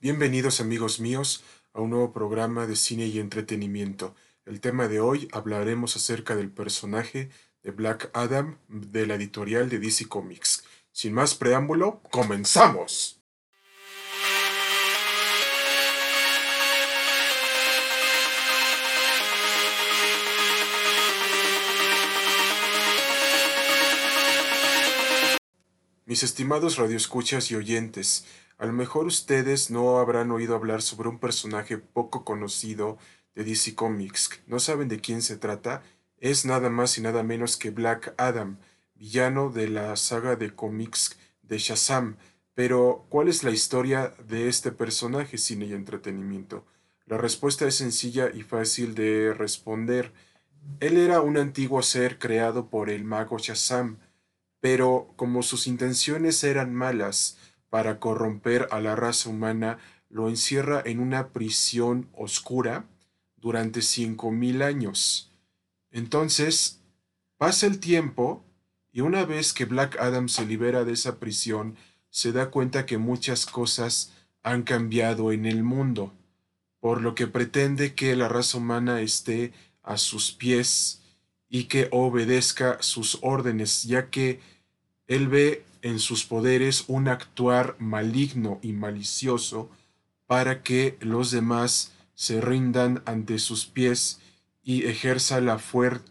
Bienvenidos amigos míos a un nuevo programa de cine y entretenimiento. El tema de hoy hablaremos acerca del personaje de Black Adam de la editorial de DC Comics. Sin más preámbulo, comenzamos. Mis estimados radioescuchas y oyentes, a lo mejor ustedes no habrán oído hablar sobre un personaje poco conocido de DC Comics. ¿No saben de quién se trata? Es nada más y nada menos que Black Adam, villano de la saga de cómics de Shazam. Pero, ¿cuál es la historia de este personaje, cine y entretenimiento? La respuesta es sencilla y fácil de responder. Él era un antiguo ser creado por el mago Shazam, pero como sus intenciones eran malas para corromper a la raza humana, lo encierra en una prisión oscura durante cinco mil años. Entonces, pasa el tiempo y una vez que Black Adam se libera de esa prisión, se da cuenta que muchas cosas han cambiado en el mundo, por lo que pretende que la raza humana esté a sus pies y que obedezca sus órdenes, ya que él ve en sus poderes un actuar maligno y malicioso para que los demás se rindan ante sus pies y ejerza la,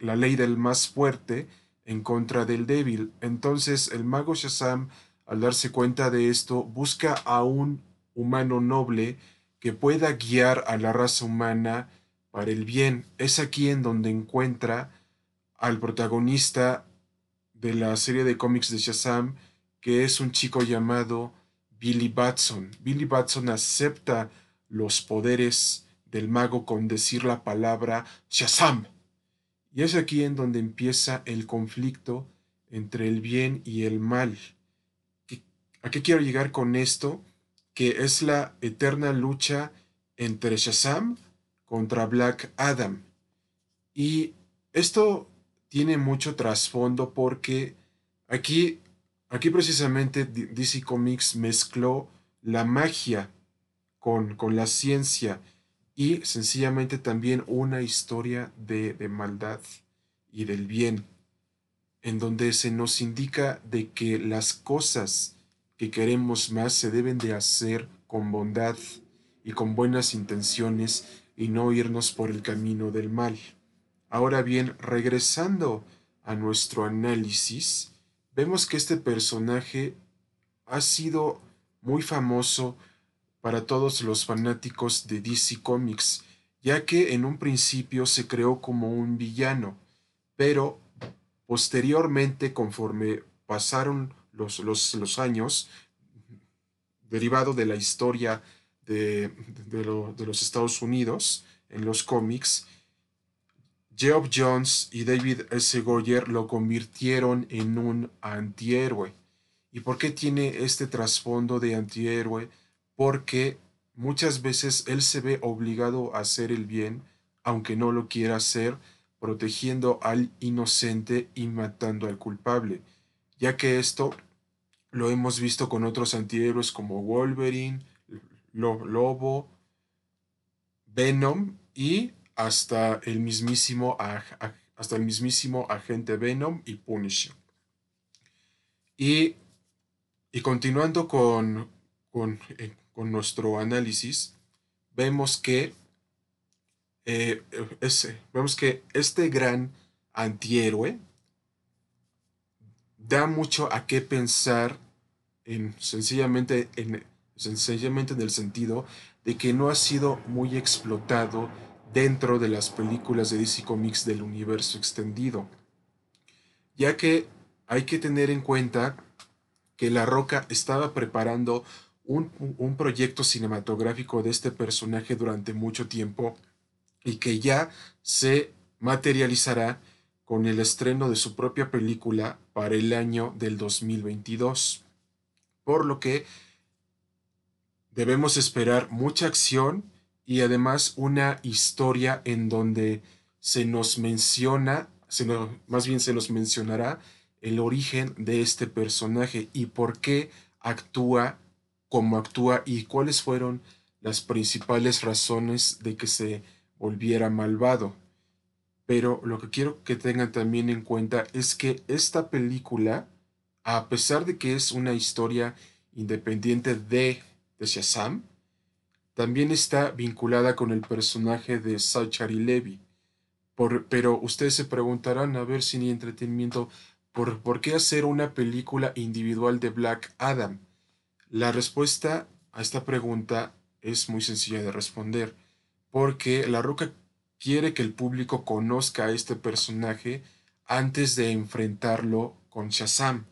la ley del más fuerte en contra del débil. Entonces el mago Shazam, al darse cuenta de esto, busca a un humano noble que pueda guiar a la raza humana para el bien. Es aquí en donde encuentra al protagonista de la serie de cómics de Shazam, que es un chico llamado Billy Batson. Billy Batson acepta los poderes del mago con decir la palabra Shazam. Y es aquí en donde empieza el conflicto entre el bien y el mal. ¿A qué quiero llegar con esto? Que es la eterna lucha entre Shazam contra Black Adam. Y esto tiene mucho trasfondo porque aquí, aquí precisamente DC Comics mezcló la magia con, con la ciencia y sencillamente también una historia de, de maldad y del bien, en donde se nos indica de que las cosas que queremos más se deben de hacer con bondad y con buenas intenciones y no irnos por el camino del mal. Ahora bien, regresando a nuestro análisis, vemos que este personaje ha sido muy famoso para todos los fanáticos de DC Comics, ya que en un principio se creó como un villano, pero posteriormente, conforme pasaron los, los, años, derivado de la historia de, de los Estados Unidos en los cómics, Geoff Jones y David S. Goyer lo convirtieron en un antihéroe. ¿Y por qué tiene este trasfondo de antihéroe? Porque muchas veces él se ve obligado a hacer el bien, aunque no lo quiera hacer, protegiendo al inocente y matando al culpable, ya que esto lo hemos visto con otros antihéroes como Wolverine, Lobo, Venom y hasta el mismísimo, hasta el mismísimo agente Venom y Punisher. Y, y continuando con, con, eh, con, nuestro análisis, vemos que, eh, vemos que este gran antihéroe da mucho a qué pensar en, sencillamente, en, sencillamente en el sentido de que no ha sido muy explotado dentro de las películas de DC Comics del universo extendido, ya que hay que tener en cuenta que La Roca estaba preparando un, un, proyecto cinematográfico de este personaje durante mucho tiempo y que ya se materializará con el estreno de su propia película para el año del 2022. Por lo que debemos esperar mucha acción y además una historia en donde se nos menciona, más bien se nos mencionará el origen de este personaje y por qué actúa cómo actúa y cuáles fueron las principales razones de que se volviera malvado. Pero lo que quiero que tengan también en cuenta es que esta película, a pesar de que es una historia independiente de, de Shazam, también está vinculada con el personaje de Zachary Levy. Por, pero ustedes se preguntarán, a ver, sin entretenimiento, ¿por, ¿por qué hacer una película individual de Black Adam? La respuesta a esta pregunta es muy sencilla de responder, porque La Roca quiere que el público conozca a este personaje antes de enfrentarlo con Shazam.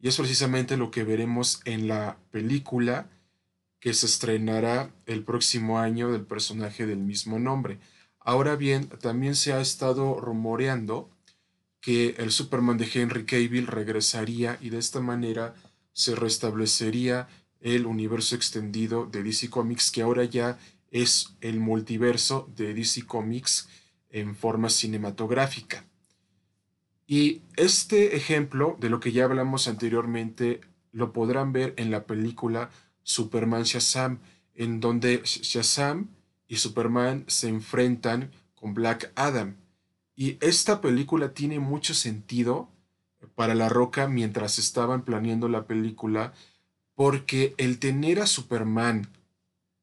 Y es precisamente lo que veremos en la película que se estrenará el próximo año del personaje del mismo nombre. Ahora bien, también se ha estado rumoreando que el Superman de Henry Cavill regresaría y de esta manera se restablecería el universo extendido de DC Comics que ahora ya es el multiverso de DC Comics en forma cinematográfica. Y este ejemplo de lo que ya hablamos anteriormente lo podrán ver en la película Superman Shazam, en donde Shazam y Superman se enfrentan con Black Adam. Y esta película tiene mucho sentido para La Roca mientras estaban planeando la película, porque el tener a Superman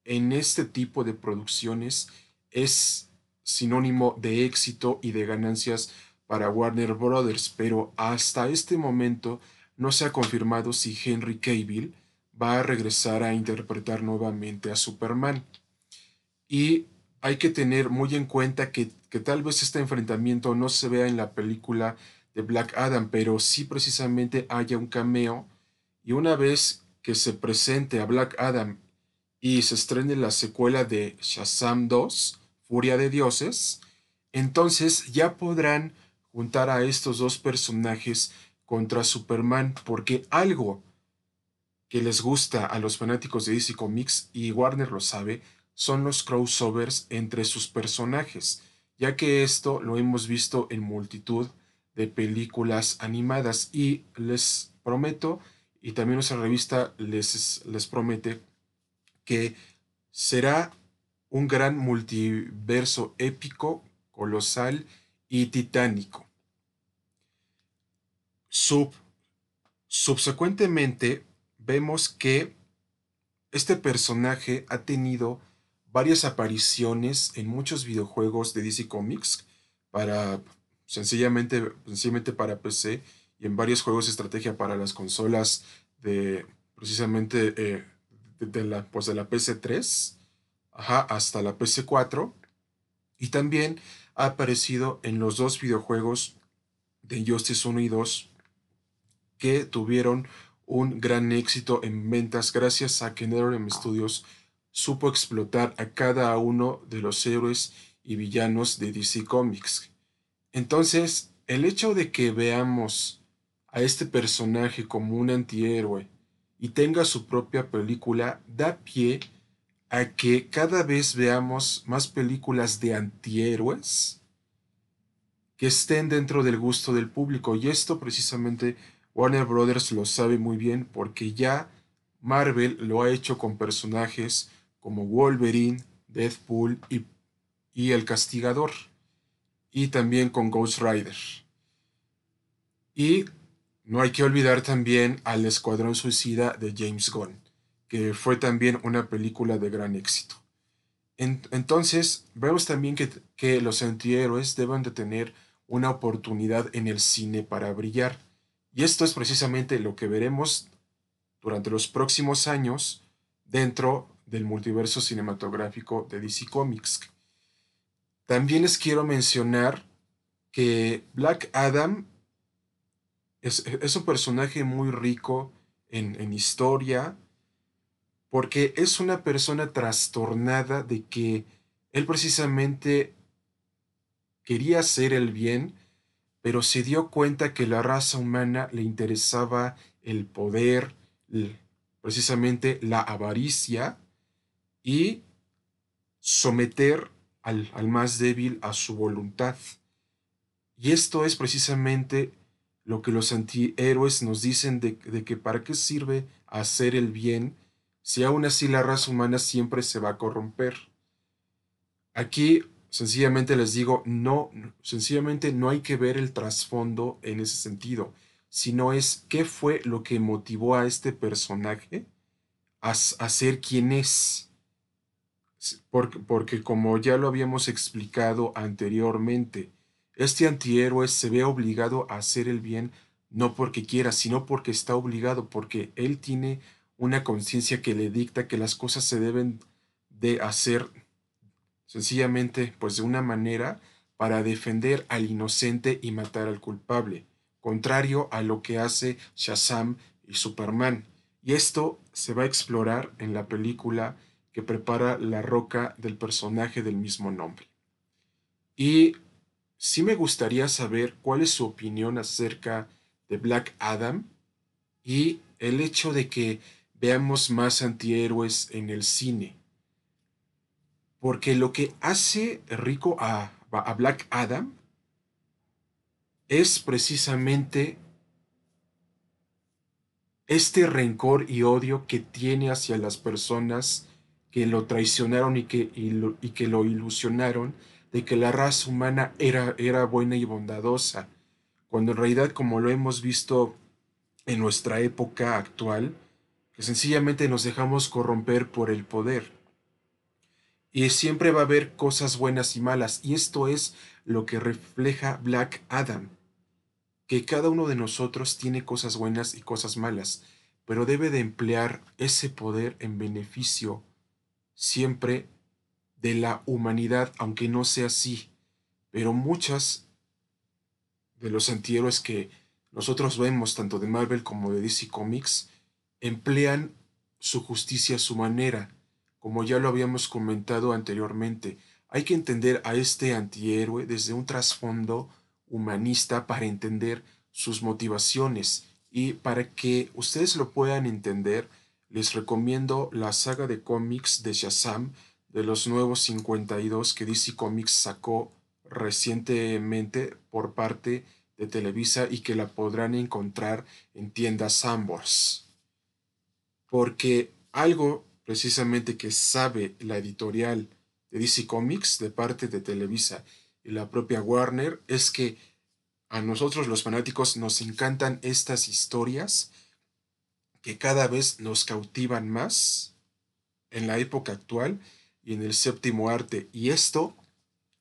en este tipo de producciones es sinónimo de éxito y de ganancias para Warner Brothers, pero hasta este momento no se ha confirmado si Henry Cavill va a regresar a interpretar nuevamente a Superman. Y hay que tener muy en cuenta que, que, tal vez este enfrentamiento no se vea en la película de Black Adam, pero sí precisamente haya un cameo. Y una vez que se presente a Black Adam y se estrene la secuela de Shazam 2, Furia de Dioses, entonces ya podrán juntar a estos dos personajes contra Superman, porque algo que les gusta a los fanáticos de DC Comics, y Warner lo sabe, son los crossovers entre sus personajes, ya que esto lo hemos visto en multitud de películas animadas y les prometo, y también nuestra revista les, les promete que será un gran multiverso épico, colosal y titánico. Sub, subsecuentemente vemos que este personaje ha tenido varias apariciones en muchos videojuegos de DC Comics para sencillamente, sencillamente para PC y en varios juegos de estrategia para las consolas de precisamente eh, de, la, pues de la PC3 hasta la PC4. Y también ha aparecido en los dos videojuegos de Injustice 1 y 2 que tuvieron un gran éxito en ventas gracias a que NetherRealm Studios supo explotar a cada uno de los héroes y villanos de DC Comics. Entonces, el hecho de que veamos a este personaje como un antihéroe y tenga su propia película da pie a que cada vez veamos más películas de antihéroes que estén dentro del gusto del público. Y esto precisamente Warner Brothers lo sabe muy bien porque ya Marvel lo ha hecho con personajes como Wolverine, Deadpool y, y El Castigador. Y también con Ghost Rider. Y no hay que olvidar también al Escuadrón Suicida de James Gunn, que fue también una película de gran éxito. entonces, vemos también que, que los antihéroes deben de tener una oportunidad en el cine para brillar. Y esto es precisamente lo que veremos durante los próximos años dentro del multiverso cinematográfico de DC Comics. También les quiero mencionar que Black Adam es, un personaje muy rico en, en historia, porque es una persona trastornada de que él precisamente quería hacer el bien, pero se dio cuenta que la raza humana le interesaba el poder, precisamente la avaricia y someter al, al, más débil a su voluntad. Y esto es precisamente lo que los antihéroes nos dicen de, que para qué sirve hacer el bien si aún así la raza humana siempre se va a corromper. Aquí sencillamente les digo, no, sencillamente no hay que ver el trasfondo en ese sentido, sino es qué fue lo que motivó a este personaje a, ser quien es. Porque, porque como ya lo habíamos explicado anteriormente, este antihéroe se ve obligado a hacer el bien no porque quiera, sino porque está obligado, porque él tiene una conciencia que le dicta que las cosas se deben de hacer sencillamente pues de una manera para defender al inocente y matar al culpable, contrario a lo que hace Shazam y Superman. Y esto se va a explorar en la película que prepara La Roca del personaje del mismo nombre. Y sí me gustaría saber cuál es su opinión acerca de Black Adam y el hecho de que veamos más antihéroes en el cine. Porque lo que hace rico a, Black Adam es precisamente este rencor y odio que tiene hacia las personas que lo traicionaron y que, y que lo ilusionaron de que la raza humana era, era buena y bondadosa, cuando en realidad, como lo hemos visto en nuestra época actual, que sencillamente nos dejamos corromper por el poder. Y siempre va a haber cosas buenas y malas, y esto es lo que refleja Black Adam, que cada uno de nosotros tiene cosas buenas y cosas malas, pero debe de emplear ese poder en beneficio siempre de la humanidad, aunque no sea así. Pero muchas de los antihéroes que nosotros vemos, tanto de Marvel como de DC Comics, emplean su justicia a su manera, como ya lo habíamos comentado anteriormente. Hay que entender a este antihéroe desde un trasfondo humanista para entender sus motivaciones y para que ustedes lo puedan entender, les recomiendo la saga de cómics de Shazam de los nuevos 52 que DC Comics sacó recientemente por parte de Televisa y que la podrán encontrar en tiendas Sambors. Porque algo precisamente que sabe la editorial de DC Comics de parte de Televisa y la propia Warner es que a nosotros los fanáticos nos encantan estas historias que cada vez nos cautivan más en la época actual y en el séptimo arte. Y esto,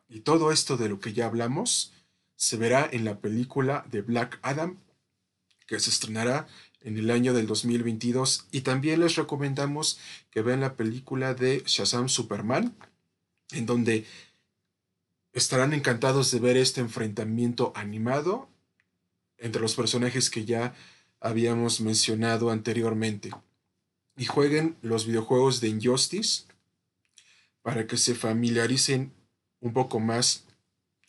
y todo esto de lo que ya hablamos, se verá en la película de Black Adam, que se estrenará en el año del 2022. Y también les recomendamos que vean la película de Shazam Superman, en donde estarán encantados de ver este enfrentamiento animado entre los personajes que ya habíamos mencionado anteriormente. Y jueguen los videojuegos de Injustice para que se familiaricen un poco más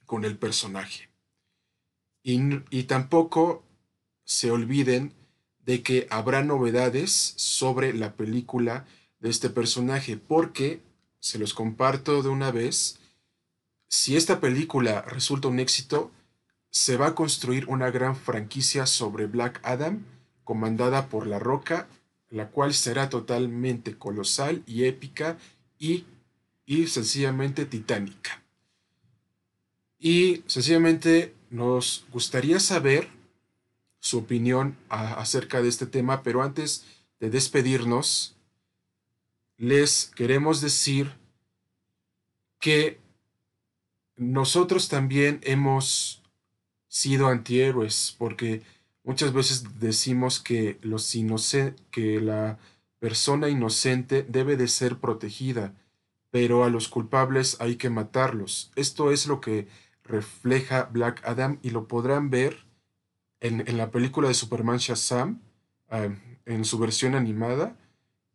con el personaje. Y, tampoco se olviden de que habrá novedades sobre la película de este personaje, porque, se los comparto de una vez, si esta película resulta un éxito, se va a construir una gran franquicia sobre Black Adam, comandada por La Roca, la cual será totalmente colosal y épica y, y sencillamente titánica. Y sencillamente nos gustaría saber su opinión acerca de este tema, pero antes de despedirnos, les queremos decir que nosotros también hemos sido antihéroes, porque muchas veces decimos que, los que la persona inocente debe de ser protegida, pero a los culpables hay que matarlos. Esto es lo que refleja Black Adam y lo podrán ver en, la película de Superman Shazam, en su versión animada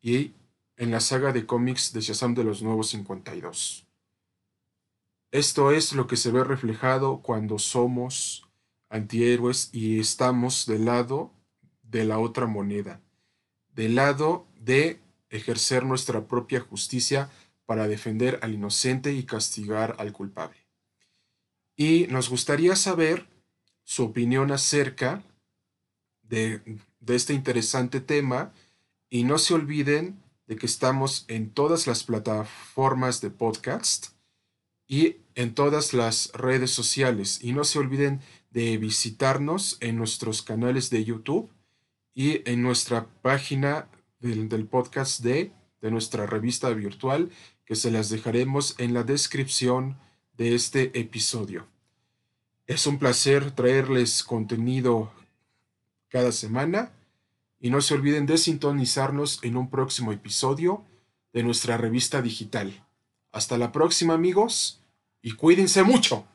y en la saga de cómics de Shazam de los Nuevos 52. Esto es lo que se ve reflejado cuando somos antihéroes y estamos del lado de la otra moneda, del lado de ejercer nuestra propia justicia para defender al inocente y castigar al culpable y nos gustaría saber su opinión acerca de, este interesante tema y no se olviden de que estamos en todas las plataformas de podcast y en todas las redes sociales. Y no se olviden de visitarnos en nuestros canales de YouTube y en nuestra página del, podcast de, de nuestra revista virtual que se las dejaremos en la descripción de este episodio. Es un placer traerles contenido cada semana y no se olviden de sintonizarnos en un próximo episodio de nuestra revista digital. Hasta la próxima amigos y cuídense mucho.